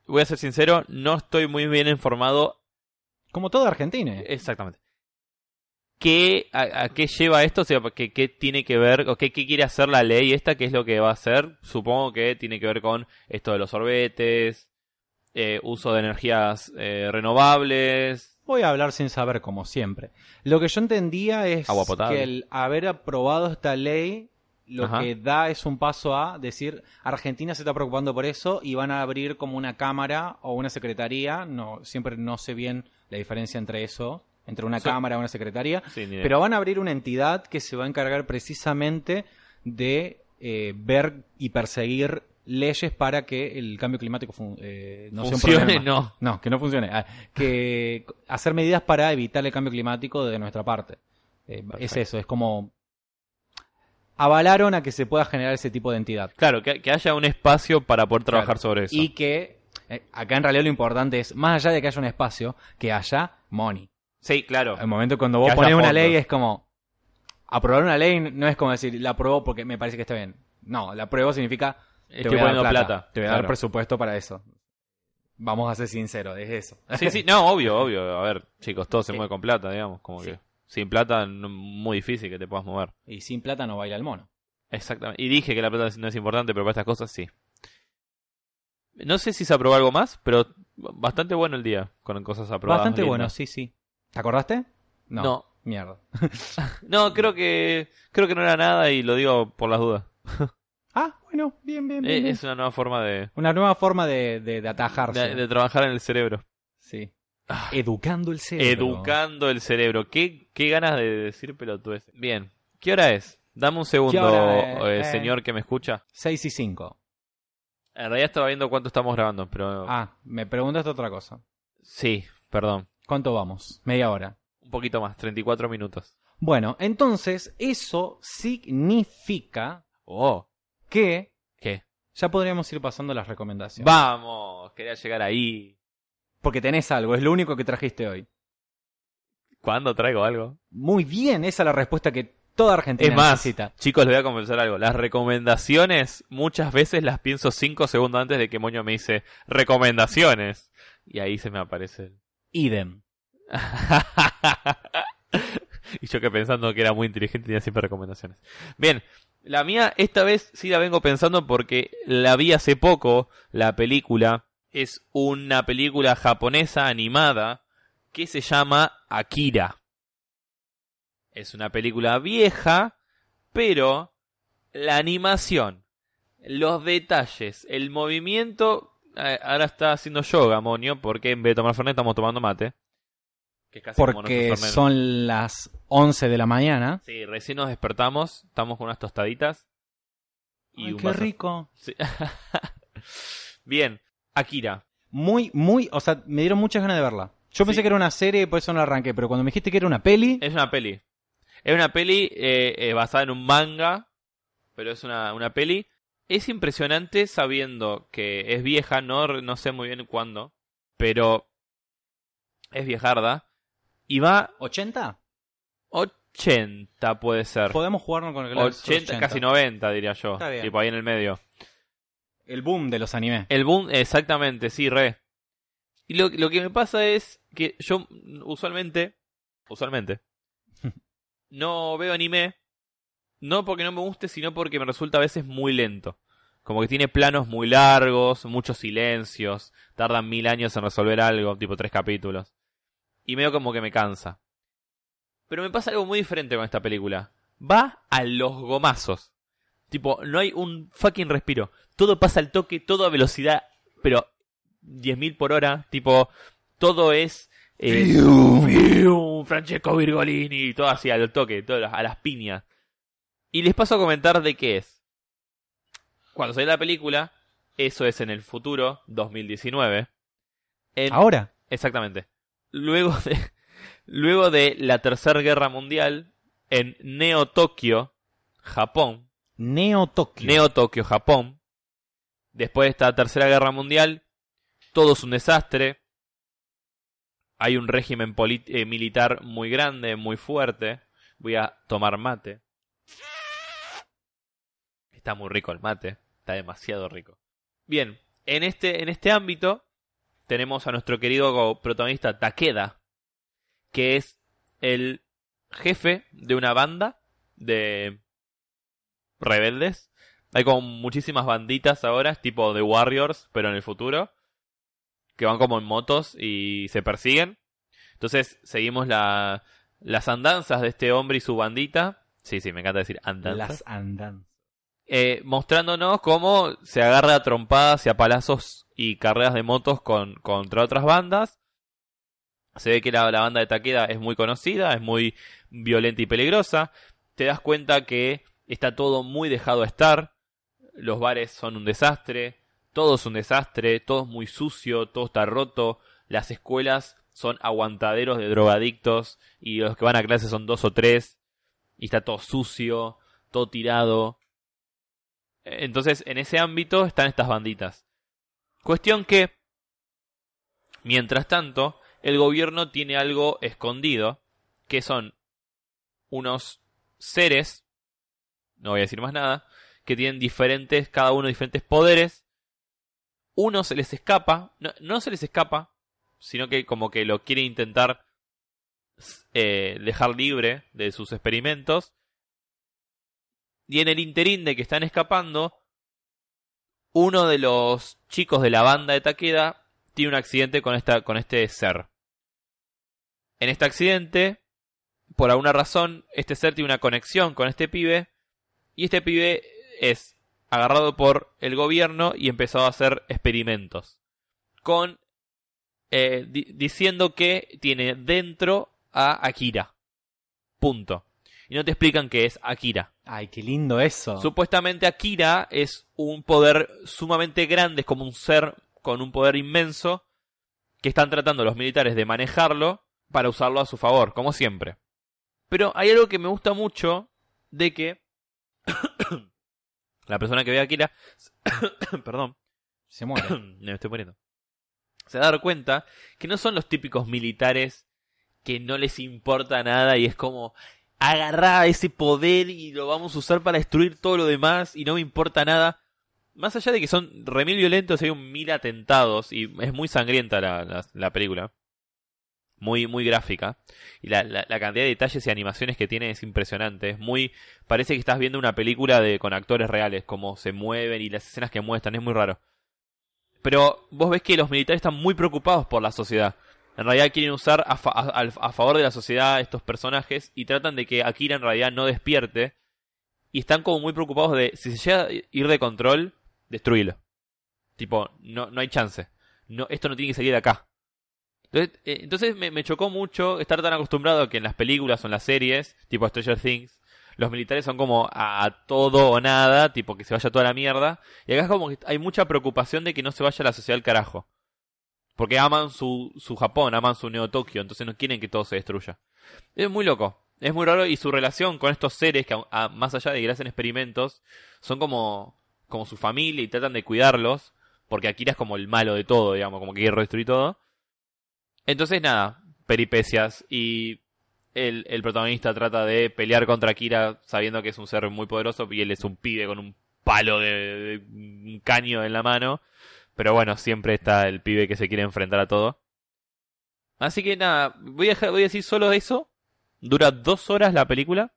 voy a ser sincero, no estoy muy bien informado Como todo Argentina. exactamente. ¿Qué, a, a qué lleva esto? O sea, ¿qué, qué tiene que ver, o qué, qué quiere hacer la ley esta? ¿Qué es lo que va a hacer? Supongo que tiene que ver con esto de los sorbetes, eh, uso de energías eh, renovables. Voy a hablar sin saber, como siempre. Lo que yo entendía es que el haber aprobado esta ley lo Ajá. que da es un paso a decir Argentina se está preocupando por eso y van a abrir como una cámara o una secretaría. No, siempre no sé bien la diferencia entre eso, entre una Sí. cámara y una secretaría. Sí. Pero van a abrir una entidad que se va a encargar precisamente de eh, ver y perseguir leyes para que el cambio climático fun- eh, no sea un Funcione, problema. no. No, que no funcione. Ah, Que hacer medidas para evitar el cambio climático de nuestra parte. Eh, es eso, es como avalaron a que se pueda generar ese tipo de entidad. Claro, que, que haya un espacio para poder trabajar Claro. sobre eso. Y que acá en realidad lo importante es, más allá de que haya un espacio, que haya money. Sí, claro. El momento cuando vos pones una ley es como aprobar una ley no es como decir la apruebo porque me parece que está bien. No, la apruebo significa te voy a dar plata, plata. te voy a dar presupuesto para eso. Vamos a ser sinceros, es eso. Sí, sí, no, obvio, obvio. A ver, chicos, todo se Sí. mueve con plata, digamos. Como Sí. que sin plata no- muy difícil que te puedas mover. Y sin plata no baila el mono. Exactamente. Y dije que la plata no es importante, pero para estas cosas sí. No sé si se aprobó algo más, pero bastante bueno el día con cosas aprobadas. Bastante bueno, sí, sí. ¿Te acordaste? No. No. Mierda. No, creo que creo que no era nada y lo digo por las dudas. Ah, bueno, bien, bien, bien. Eh, bien. es una nueva forma de, Una nueva forma de, de, de atajarse. de, de trabajar en el cerebro. Sí. Educando el cerebro. Educando el cerebro. ¿Qué, qué ganas de decir pelotudes. Bien. ¿Qué hora es? Dame un segundo, ¿Qué hora eh? Eh. señor que me escucha. 6 y 5. En realidad estaba viendo cuánto estamos grabando, pero... Ah, me preguntaste otra cosa. Sí, perdón. ¿Cuánto vamos? Media hora. Un poquito más, 34 minutos. Bueno, entonces eso significa Oh, que ¿qué? ya podríamos ir pasando las recomendaciones. Vamos, quería llegar ahí. Porque tenés algo, es lo único que trajiste hoy. ¿Cuándo traigo algo? Muy bien, esa es la respuesta que toda Argentina Es más, necesita. chicos, les voy a confesar algo. Las recomendaciones muchas veces las pienso 5 segundos antes de que Moño me dice recomendaciones. Y ahí se me aparece el... Idem. y yo que pensando que era muy inteligente tenía siempre recomendaciones. Bien, la mía esta vez sí la vengo pensando porque la vi hace poco, la película. Es una película japonesa animada que se llama Akira. Es una película vieja, pero la animación, los detalles, el movimiento... eh, Ahora está haciendo yoga, Monio, porque en vez de tomar Fernet estamos tomando mate. Que es casi Porque son las 11 de la mañana. Sí, recién nos despertamos, estamos con unas tostaditas. Y Ay, un qué vaso. rico. Sí. Bien, Akira. Muy, muy, o sea, me dieron muchas ganas de verla. Yo pensé que era una serie, por eso no la arranqué, pero cuando me dijiste que era una peli, Es una peli. Es una peli eh, eh, basada en un manga, pero es una, una peli. Es impresionante sabiendo que es vieja, no, no sé muy bien cuándo, pero es viejarda. Y va ¿80? 80 puede ser. Podemos jugarnos con el 80, casi 90 diría yo. Está bien. Tipo ahí en el medio. El boom de los animes. El boom, exactamente, sí, re. Y lo, lo que me pasa es que yo usualmente, usualmente, no veo anime, no porque no me guste, sino porque me resulta a veces muy lento. Como que tiene planos muy largos, muchos silencios, tardan mil años en resolver algo, tipo tres capítulos. Y medio como que me cansa. Pero me pasa algo muy diferente con esta película. Va a los gomazos. Tipo, no hay un fucking respiro. Todo pasa al toque, todo a velocidad, pero 10.000 por hora. Tipo, todo es... eh, fiu, Francesco Virgolini, todo así al toque, todo a las piñas. Y les paso a comentar de qué es. Cuando salió la película, eso es en el futuro, 2019. En- Ahora. Exactamente. Luego de, luego de la Tercera Guerra Mundial, en Neo Tokio, Japón, Neo Tokyo. Neo Tokio, Japón. Después de esta Tercera Guerra Mundial, todo es un desastre. Hay un régimen eh, militar muy grande, muy fuerte. Voy a tomar mate. Está muy rico el mate, está demasiado rico. Bien, en este, en este ámbito tenemos a nuestro querido protagonista Takeda, que es el jefe de una banda de rebeldes. Hay como muchísimas banditas ahora, tipo The Warriors, pero en el futuro, que van como en motos y se persiguen. Entonces seguimos la, las andanzas de este hombre y su bandita. Sí, sí, me encanta decir andanzas. Las andan. Eh, mostrándonos cómo se agarra a trompadas y a palazos y carreras de motos con, contra otras bandas. Se ve que la, banda de Takeda es muy conocida, es muy violenta y peligrosa. Te das cuenta que está todo muy dejado a estar. Los bares son un desastre. Todo es un desastre. Todo es muy sucio. Todo está roto. Las escuelas son aguantaderos de drogadictos. Y los que van a clase son dos o tres. Y está todo sucio. Todo tirado. Entonces, en ese ámbito están estas banditas. Cuestión que, mientras tanto, el gobierno tiene algo escondido, que son unos seres, no voy a decir más nada, que tienen diferentes, cada uno diferentes poderes. Uno se les escapa, no, se les escapa, sino que como que lo quiere intentar eh, dejar libre de sus experimentos. Y en el interín de que están escapando, uno de los chicos de la banda de Takeda tiene un accidente con, este ser. En este accidente, por alguna razón, este ser tiene una conexión con este pibe y este pibe es agarrado por el gobierno y empezó a hacer experimentos con eh, di diciendo que tiene dentro a Akira. Punto. Y no te explican qué es Akira. Ay, qué lindo eso. Supuestamente Akira es un poder sumamente grande, es como un ser con un poder inmenso que están tratando los militares de manejarlo para usarlo a su favor, como siempre. Pero hay algo que me gusta mucho de que la persona que ve a Akira, perdón, Se muere. me estoy muriendo, se da cuenta que no son los típicos militares que no les importa nada y es como agarrar ese poder y lo vamos a usar para destruir todo lo demás y no me importa nada. Más allá de que son remil violentos, hay un mil atentados y es muy sangrienta la, la, la película. Muy, muy gráfica. Y la, la, la, cantidad de detalles y animaciones que tiene es impresionante. Es muy. Parece que estás viendo una película de, con actores reales, cómo se mueven y las escenas que muestran, es muy raro. Pero vos ves que los militares están muy preocupados por la sociedad. En realidad quieren usar a, fa a, favor de la sociedad estos personajes y tratan de que Akira en realidad no despierte. Y están como muy preocupados de si se llega a ir de control, destruirlo. Tipo, no, no hay chance. No, esto no tiene que salir de acá. Entonces, eh, entonces me, me, chocó mucho estar tan acostumbrado a que en las películas o en las series, tipo Stranger Things, los militares son como a, a, todo o nada, tipo que se vaya toda la mierda. Y acá es como que hay mucha preocupación de que no se vaya la sociedad al carajo. Porque aman su, su Japón, aman su Neo Tokio, entonces no quieren que todo se destruya. Es muy loco, es muy raro y su relación con estos seres que más allá de que hacen experimentos, son como, como su familia y tratan de cuidarlos, porque Akira es como el malo de todo, digamos, como que quiere destruir todo. Entonces nada, peripecias y el, el protagonista trata de pelear contra Akira sabiendo que es un ser muy poderoso y él es un pibe con un palo de, de un caño en la mano. Pero bueno, siempre está el pibe que se quiere enfrentar a todo. Así que nada, voy a, dejar, voy a decir solo eso. Dura dos horas la película.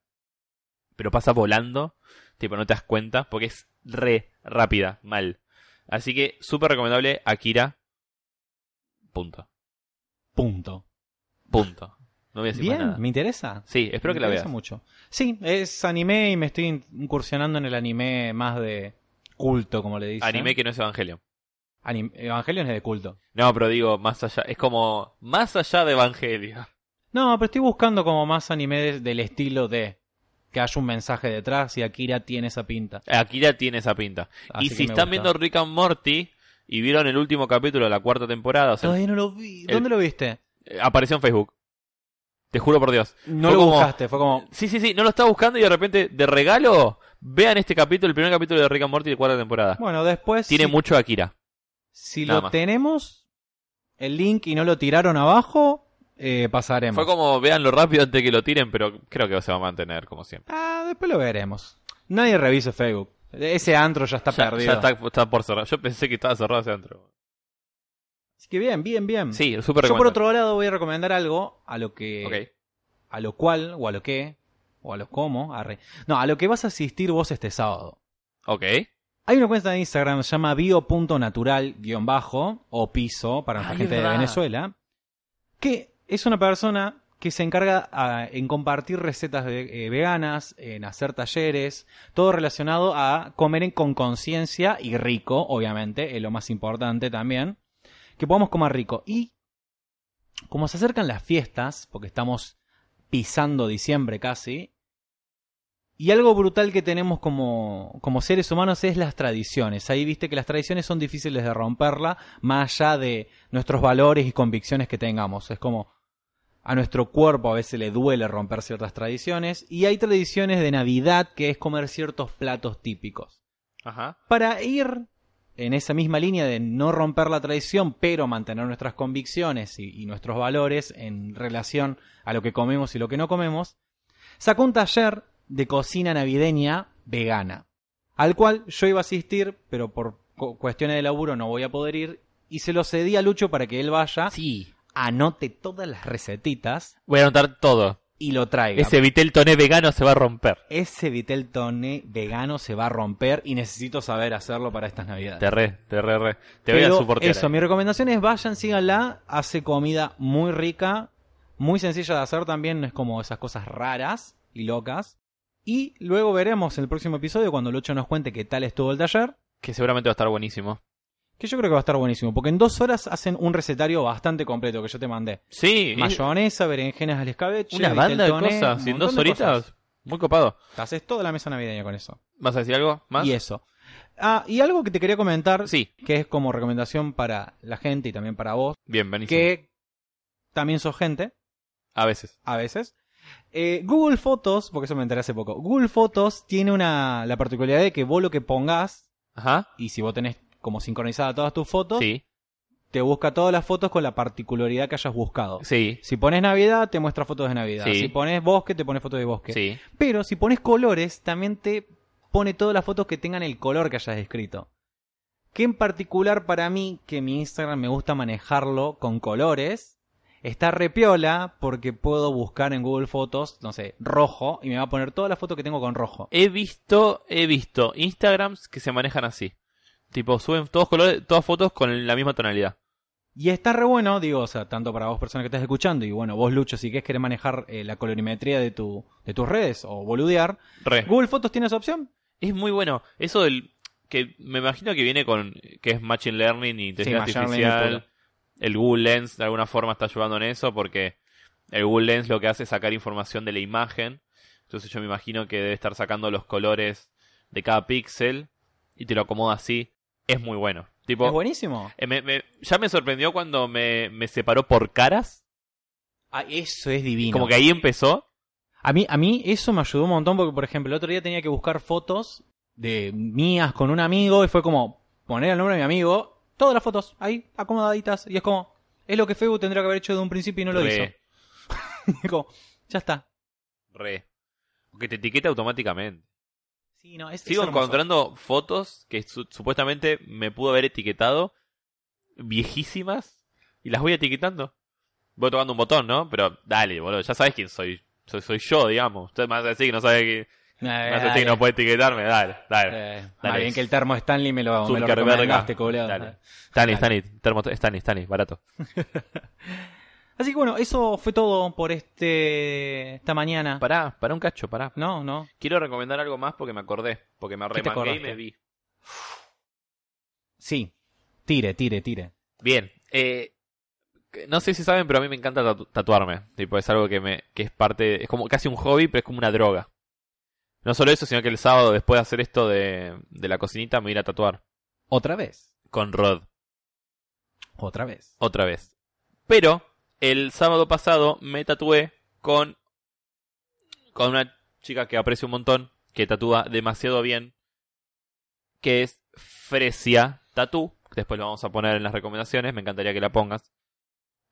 Pero pasa volando. Tipo, no te das cuenta. Porque es re rápida, mal. Así que súper recomendable Akira. Punto. Punto. Punto. No voy a decir Bien, más nada. me interesa. Sí, espero me que la interesa veas. mucho. Sí, es anime y me estoy incursionando en el anime más de culto, como le dicen. Anime que no es Evangelion. Anim Evangelion es de culto. No, pero digo, más allá, es como más allá de Evangelion. No, pero estoy buscando como más anime de, del estilo de que haya un mensaje detrás y Akira tiene esa pinta. Akira tiene esa pinta. Así y si están gusta. viendo Rick and Morty y vieron el último capítulo de la cuarta temporada, o sea, Todavía no lo vi. el- ¿Dónde lo viste? eh, apareció en Facebook. Te juro por Dios. No Fue lo como- buscaste, fue como... Sí, sí, sí, no lo estaba buscando y de repente, de regalo, vean este capítulo, el primer capítulo de Rick and Morty de cuarta temporada. Bueno, después... Tiene mucho Akira. Si nada lo más. tenemos, el link y no lo tiraron abajo, eh, pasaremos. Fue como, véanlo rápido antes que lo tiren, pero creo que se va a mantener como siempre. Ah, después lo veremos. Nadie revise Facebook. Ese antro ya está Ya, perdido. ya está, está por cerrar. Yo pensé que estaba cerrado ese antro. Así que bien, bien, bien. Sí, súper Yo por otro lado voy a recomendar algo a lo que... Ok. A lo cual, o a lo que, o a lo cómo, arre. No, a lo que vas a asistir vos este sábado. Ok. Hay una cuenta de Instagram que se llama bio.natural-bajo o piso para nuestra Ay, gente de. Venezuela que es una persona que se encarga a- en compartir recetas ve- eh, veganas, en hacer talleres, todo relacionado a comer en- con conciencia y rico, obviamente, es lo más importante también, que podamos comer rico. Y como se acercan las fiestas, porque estamos pisando diciembre casi, y algo brutal que tenemos como, como seres humanos es las tradiciones. Ahí viste que las tradiciones son difíciles de romperla, más allá de nuestros valores y convicciones que tengamos. Es como a nuestro cuerpo a veces le duele romper ciertas tradiciones. Y hay tradiciones de Navidad que es comer ciertos platos típicos. Ajá. Para ir en esa misma línea de no romper la tradición, pero mantener nuestras convicciones y, y nuestros valores en relación a lo que comemos y lo que no comemos, sacó un taller de cocina navideña vegana, al cual yo iba a asistir, pero por cu- cuestiones de laburo no voy a poder ir, y se lo cedí a Lucho para que él vaya, Sí. anote todas las recetitas Voy a anotar todo. y lo traiga. Ese Vitel Toné vegano se va a romper. Ese Vitel Toné vegano se va a romper y necesito saber hacerlo para estas navidades. Te re, te re, re. Te voy a Pero soportar. Eso, mi recomendación es vayan, síganla. Hace comida muy rica, muy sencilla de hacer también, no es como esas cosas raras y locas. Y luego veremos en el próximo episodio cuando Lucho nos cuente qué tal estuvo el taller. Que seguramente va a estar buenísimo. Que yo creo que va a estar buenísimo, porque en dos horas hacen un recetario bastante completo que yo te mandé. Sí. Mayonesa, berenjenas al escabeche, Una banda de cosas. En dos horitas. cosas. Muy copado. Te haces toda la mesa navideña con eso. ¿Vas a decir algo más? Y eso. Ah, y algo que te quería comentar, Sí. que es como recomendación para la gente y también para vos, Bien, buenísimo. que también sos gente, A veces. a veces. Eh, Google Fotos, porque eso me enteré hace poco, Google Fotos tiene una, la particularidad de que vos lo que pongas, Ajá. y si vos tenés como sincronizadas todas tus fotos, Sí. te busca todas las fotos con la particularidad que hayas buscado. Sí. Si pones Navidad, te muestra fotos de Navidad. Sí. Si pones bosque, te pone fotos de bosque. Sí. Pero si pones colores, también te pone todas las fotos que tengan el color que hayas escrito. Que en particular para mí, que mi Instagram me gusta manejarlo con colores, está repiola porque puedo buscar en Google Fotos, no sé, rojo, y me va a poner todas las fotos que tengo con rojo. He visto, he visto Instagrams que se manejan así. Tipo, suben todos colores, todas fotos con la misma tonalidad. Y está re bueno, digo, o sea, tanto para vos personas que estás escuchando, y bueno, vos Lucho, si querés querer manejar eh, la colorimetría de, tu, de tus redes o boludear, Re. Google Fotos tiene esa opción. Es muy bueno. Eso del que me imagino que viene con que es machine learning y inteligencia artificial. El Google Lens de alguna forma está ayudando en eso porque el Google Lens lo que hace es sacar información de la imagen. Entonces yo me imagino que debe estar sacando los colores de cada píxel y te lo acomoda así. Es muy bueno. Tipo, Es buenísimo. eh, me- me- ya me sorprendió cuando me, me separó por caras. Ah, eso es divino. Como que ahí empezó. A mí, a mí eso me ayudó un montón porque, por ejemplo, el otro día tenía que buscar fotos de mías con un amigo y fue como poner el nombre de mi amigo, todas las fotos ahí acomodaditas y es como, es lo que Facebook tendría que haber hecho de un principio y no lo Re, hizo. como, ya está. Re. Porque te etiqueta automáticamente. Sí, no, es, Sigo encontrando fotos que su- supuestamente me pudo haber etiquetado viejísimas y las voy etiquetando. Voy tocando un botón, ¿no? Pero dale, boludo, ya sabes quién soy. Soy, soy yo, digamos. Usted me vas a decir que no sabe que, Decir dale. que no puede etiquetarme. Dale, dale. Eh, Dale. bien que el termo Stanley me lo, me lo recomendaste, culiao. dale. Stani, Dale. Stani, termo, Stani, Stani, barato. Así que bueno, eso fue todo por este esta mañana. Pará, pará un cacho, pará. No, no. Quiero recomendar algo más porque me acordé. Porque me ¿Qué te remangué y me vi. Sí. Tire, tire, tire. Bien, eh, no sé si saben, pero a mí me encanta tatu- tatuarme. Tipo, es algo que me, que es parte, es como casi un hobby, pero es como una droga. No solo eso, sino que el sábado después de hacer esto de, de la cocinita me voy a ir a tatuar. Otra vez. Con Rod, Otra vez. otra vez. Pero, el sábado pasado me tatué con, con una chica que aprecio un montón, que tatúa demasiado bien, que es Fresia Tattoo. Después lo vamos a poner en las recomendaciones, me encantaría que la pongas.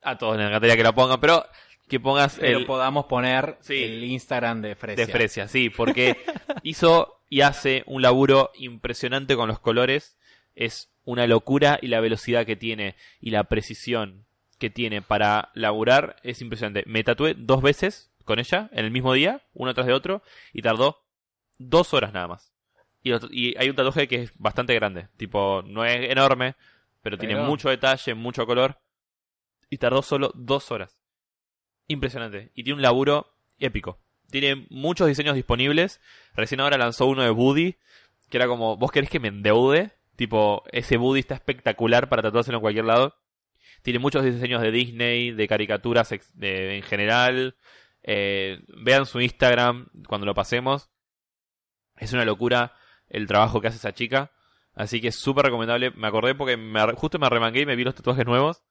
A todos les encantaría que la pongan, pero que pongas Pero podamos poner Sí. el Instagram de Fresia. de Fresia, sí, porque hizo y hace un laburo impresionante con los colores. Es una locura y la velocidad que tiene y la precisión que tiene para laburar es impresionante. Me tatué dos veces con ella en el mismo día, uno tras de otro, y tardó dos horas nada más. Y, hay un tatuaje que es bastante grande, tipo, no es enorme, pero, tiene mucho detalle, mucho color, y tardó solo dos horas. Impresionante. Y tiene un laburo épico. Tiene muchos diseños disponibles. Recién ahora lanzó uno de Woody, que era como, ¿vos querés que me endeude? Tipo, ese Woody está espectacular para tatuárselo en cualquier lado. Tiene muchos diseños de Disney, de caricaturas de- en general. Eh, vean su Instagram cuando lo pasemos. Es una locura el trabajo que hace esa chica. Así que es súper recomendable. Me acordé porque me justo me arremangué y me vi los tatuajes nuevos.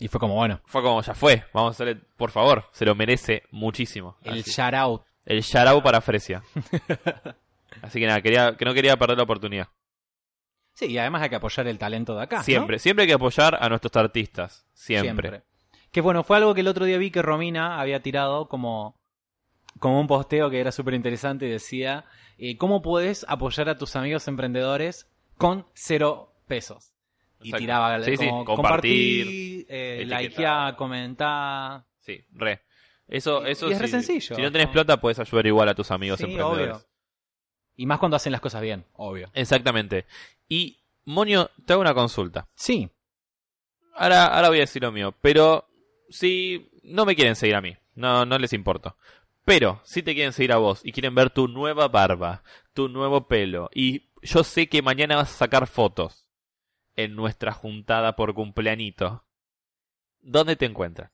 Y fue como, bueno, Fue como, ya fue. Vamos a hacerle, por favor. Se lo merece muchísimo. el Así- shout out. el Sharau para Fresia. Así que nada, quería, que no quería perder la oportunidad. Sí, y además hay que apoyar el talento de acá. ¿no? Siempre, siempre hay que apoyar a nuestros artistas. Siempre. Que bueno, fue algo que el otro día vi que Romina había tirado como, como un posteo que era súper interesante y decía, eh, ¿cómo puedes apoyar a tus amigos emprendedores con cero pesos? Y tiraba Sí, sí, como compartir, compartir, eh, likear, comentar. Sí, re. Eso, Y- eso y es re sí. sencillo, Si no tenés plata, puedes ayudar igual a tus amigos Sí, emprendedores. obvio. Y más cuando hacen las cosas bien, obvio. Exactamente. Y, Monio, te hago una consulta. Sí, Ahora, ahora voy a decir lo mío. Pero, si no me quieren seguir a mí, no, no les importo. Pero, si te quieren seguir a vos y quieren ver tu nueva barba, tu nuevo pelo, y yo sé que mañana vas a sacar fotos en nuestra juntada por cumpleañito, ¿dónde te encuentras?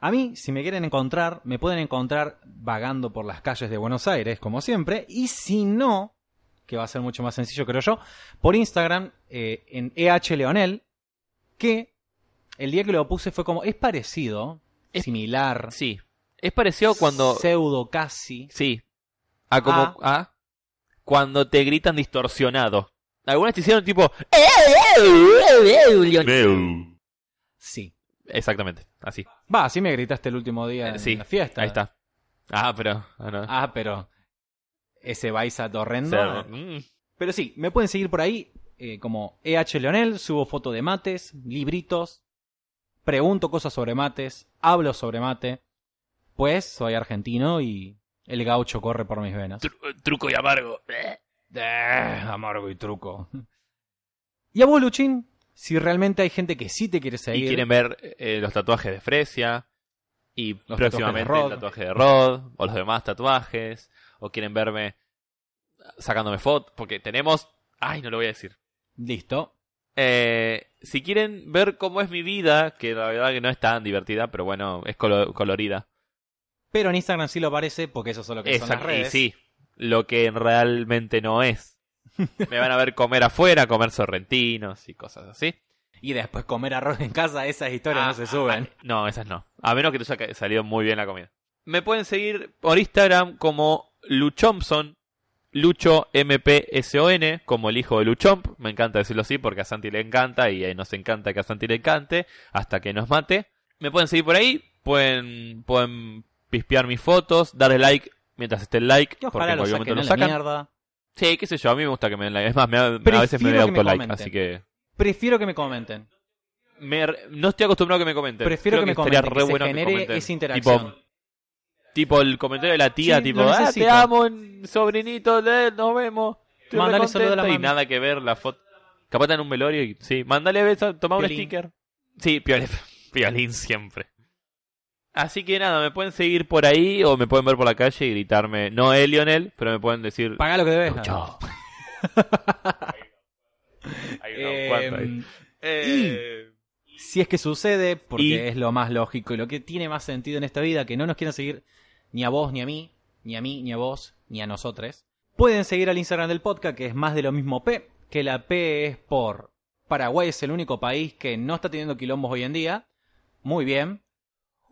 A mí, si me quieren encontrar, me pueden encontrar vagando por las calles de Buenos Aires, como siempre. Y si no, que va a ser mucho más sencillo, creo yo, por Instagram, eh, en EH Leonel, que el día que lo puse fue como, es parecido, Es- similar, Sí. Es parecido cuando... pseudo casi. Sí. A como... Ah. A, cuando te gritan distorsionado. Algunas te hicieron tipo... Sí. Exactamente, así. Va, así me gritaste el último día Eh, en sí, la fiesta. Ahí está. Ah, pero... ah, no. Ah, pero ese Baisa horrendo. Ser- mm. Pero sí, me pueden seguir por ahí eh, como EH Leonel, subo foto de mates, libritos, pregunto cosas sobre mates, hablo sobre mate, pues soy argentino y el gaucho corre por mis venas. Tru- truco y amargo. Amargo y truco. Y a vos, Luchín, si realmente hay gente que sí te quiere seguir, Y quieren ver eh, los tatuajes de Fresia. Y Los próximamente el tatuaje de Rod. O los demás tatuajes. O quieren verme sacándome fotos. Porque tenemos... Ay, no lo voy a decir. listo. Eh, si quieren ver cómo es mi vida, que la verdad que no es tan divertida, pero bueno, es colo- colorida. Pero en Instagram sí lo parece porque eso es lo que son las Exacto, y redes. sí, lo que realmente no es. Me van a ver comer afuera, comer sorrentinos y cosas así. Y después comer arroz en casa, esas historias Ah, no se suben. ah, no, esas no. A menos que te haya salido muy bien la comida. Me pueden seguir por Instagram como Luchompson, Lucho MPSON, como el hijo de Luchomp. Me encanta decirlo así porque a Santi le encanta y eh, nos encanta que a Santi le encante hasta que nos mate. Me pueden seguir por ahí, pueden, pueden pispear mis fotos, darle like mientras esté el like, porque en cualquier momento lo sacan. mierda. Sí, qué sé yo, a mí me gusta que me den like. Es más, me da- a veces me que me autolike, así que... Prefiero que me comenten. me no estoy acostumbrado a que me comenten. Prefiero Creo que me comenten, re que bueno que genere comenten. esa interacción. Tipo, tipo el comentario de la tía, Sí, tipo, ah, te amo, sobrinito, eh, nos vemos. Mándale re saludo a la contenta", y nada que ver la foto. Capaz en un velorio y sí, mándale beso, toma un sticker. Sí, piolín, piolín siempre. Así que nada, me pueden seguir por ahí o me pueden ver por la calle y gritarme, no es Lionel, pero me pueden decir, Paga lo que debes. Lucho. Hay unos Eh, cuantos ahí. Eh, si es que sucede, porque Y- es lo más lógico y lo que tiene más sentido en esta vida, que no nos quieran seguir ni a vos ni a mí, ni a mí ni a vos, ni a nosotros, pueden seguir al Instagram del podcast, que es más de lo mismo P, que la P es por Paraguay es el único país que no está teniendo quilombos hoy en día. Muy bien.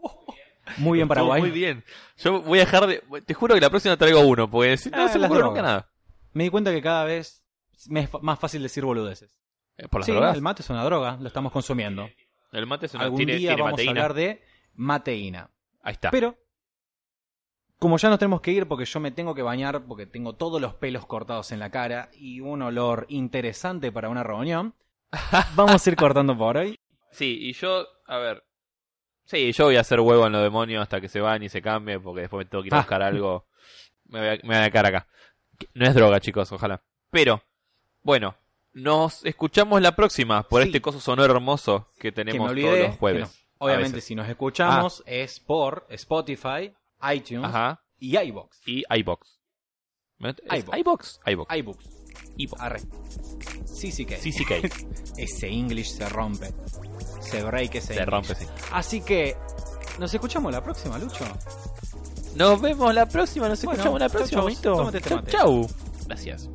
Muy bien Paraguay. Muy bien. Yo voy a dejar de. Te juro que la próxima traigo uno, porque si no Ah, se me ocurre nunca nada. Me di cuenta que cada vez me es más fácil decir boludeces. Eh, ¿Por las Sí, drogas? el mate es una droga, lo estamos consumiendo. El mate es una Algún día vamos mateína. a hablar de mateína. Ahí está. Pero, como ya nos tenemos que ir porque yo me tengo que bañar porque tengo todos los pelos cortados en la cara y un olor interesante para una reunión, vamos a ir cortando por hoy. Sí, y yo, a ver. Sí, yo voy a hacer huevo en los demonios hasta que se van y se cambie, porque después me tengo que ir a Ah. buscar algo. Me voy, a, me voy a quedar acá. No es droga, chicos, ojalá. Pero, bueno, nos escuchamos la próxima por Sí. este coso sonoro hermoso que tenemos olvidé, todos los jueves. no- Obviamente, si nos escuchamos es por Spotify, iTunes Ajá. y iBox. Y iBox. ¿Es iVoox. iBox? iBox. iBox. Arre. Sí, sí que. CCK. Ese English se rompe. Se break ese. Se rompe, sí. Así que nos escuchamos la próxima, Lucho. Nos vemos la próxima, nos escuchamos la próxima, bonito. Chau, chau. Gracias.